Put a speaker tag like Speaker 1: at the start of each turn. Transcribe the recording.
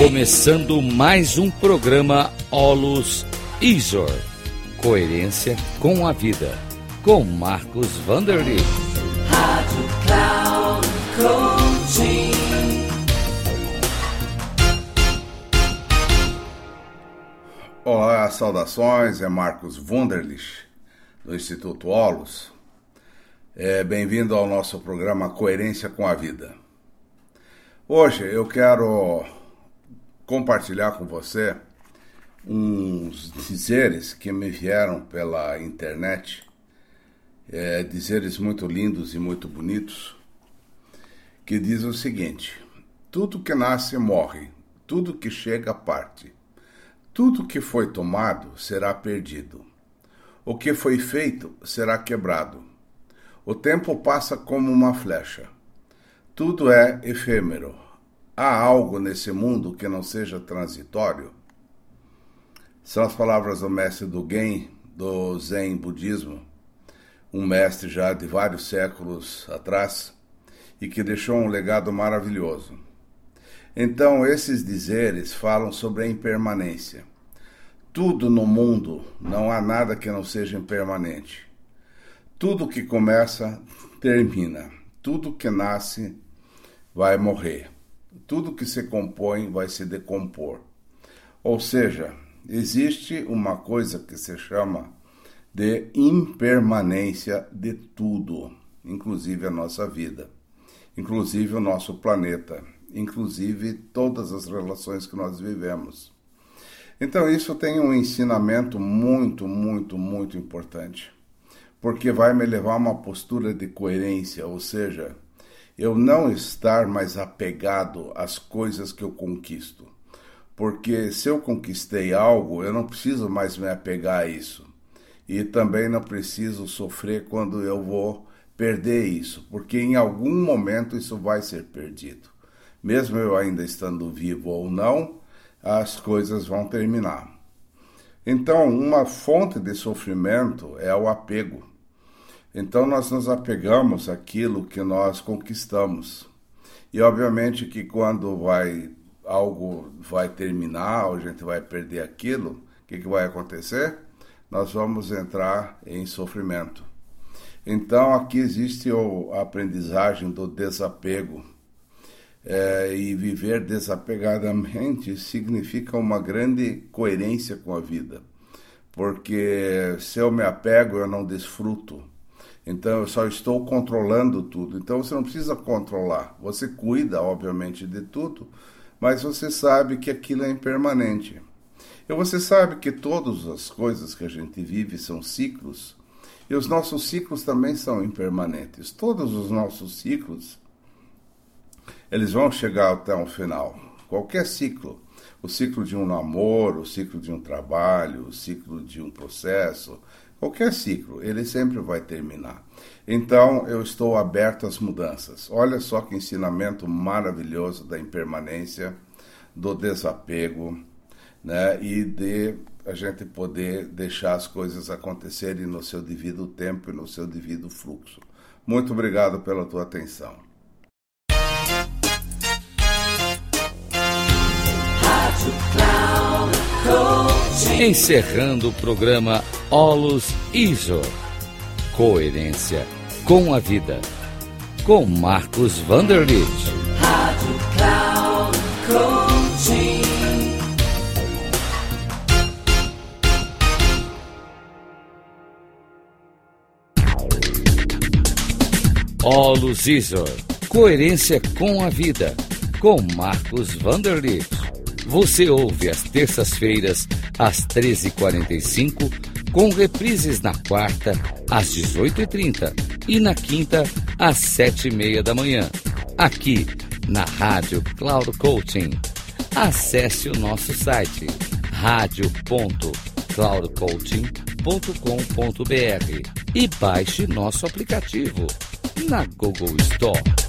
Speaker 1: Começando mais um programa Olus Isor. Coerência com a vida. Com Marcos Vanderly. Rádio Cloud Coaching.
Speaker 2: Olá, saudações. É Marcos Wunderlich, do Instituto Olus. É, Bem-vindo ao nosso programa Coerência com a Vida. Hoje eu quero compartilhar com você uns dizeres que me vieram pela internet, é, dizeres muito lindos e muito bonitos, que diz o seguinte: tudo que nasce morre, tudo que chega parte, tudo que foi tomado será perdido, o que foi feito será quebrado. O tempo passa como uma flecha. Tudo é efêmero. Há algo nesse mundo que não seja transitório? São as palavras do mestre do Gen, do Zen Budismo, um mestre já de vários séculos atrás e que deixou um legado maravilhoso. Então, esses dizeres falam sobre a impermanência. Tudo no mundo, não há nada que não seja impermanente. Tudo que começa, termina. Tudo que nasce, vai morrer. Tudo que se compõe vai se decompor. Ou seja, existe uma coisa que se chama de impermanência de tudo, inclusive a nossa vida, inclusive o nosso planeta, inclusive todas as relações que nós vivemos. Então, isso tem um ensinamento muito, muito, muito importante, porque vai me levar a uma postura de coerência, ou seja, eu não estar mais apegado às coisas que eu conquisto. Porque se eu conquistei algo, eu não preciso mais me apegar a isso. E também não preciso sofrer quando eu vou perder isso, porque em algum momento isso vai ser perdido. Mesmo eu ainda estando vivo ou não, as coisas vão terminar. Então, uma fonte de sofrimento é o apego. Então nós nos apegamos àquilo que nós conquistamos. E obviamente que quando vai algo vai terminar, ou a gente vai perder aquilo, o que, que vai acontecer? Nós vamos entrar em sofrimento. Então aqui existe a aprendizagem do desapego. É, e viver desapegadamente significa uma grande coerência com a vida. Porque se eu me apego, eu não desfruto. Então eu só estou controlando tudo. Então você não precisa controlar. Você cuida, obviamente, de tudo, mas você sabe que aquilo é impermanente. E você sabe que todas as coisas que a gente vive são ciclos, e os nossos ciclos também são impermanentes. Todos os nossos ciclos eles vão chegar até um final. Qualquer ciclo, o ciclo de um namoro, o ciclo de um trabalho, o ciclo de um processo, Qualquer ciclo, ele sempre vai terminar. Então, eu estou aberto às mudanças. Olha só que ensinamento maravilhoso da impermanência, do desapego, né? E de a gente poder deixar as coisas acontecerem no seu devido tempo e no seu devido fluxo. Muito obrigado pela tua atenção.
Speaker 1: Encerrando o programa Olus Iso. Coerência com a vida. Com Marcos Vanderlit. Rádio Cloud. Olus Isor. Coerência com a vida. Com Marcos Vanderlit. Você ouve às terças-feiras, às 13h45, com reprises na quarta, às 18h30 e na quinta, às 7h30 da manhã. Aqui, na Rádio Cloud Coaching. Acesse o nosso site radio.cloudcoaching.com.br e baixe nosso aplicativo na Google Store.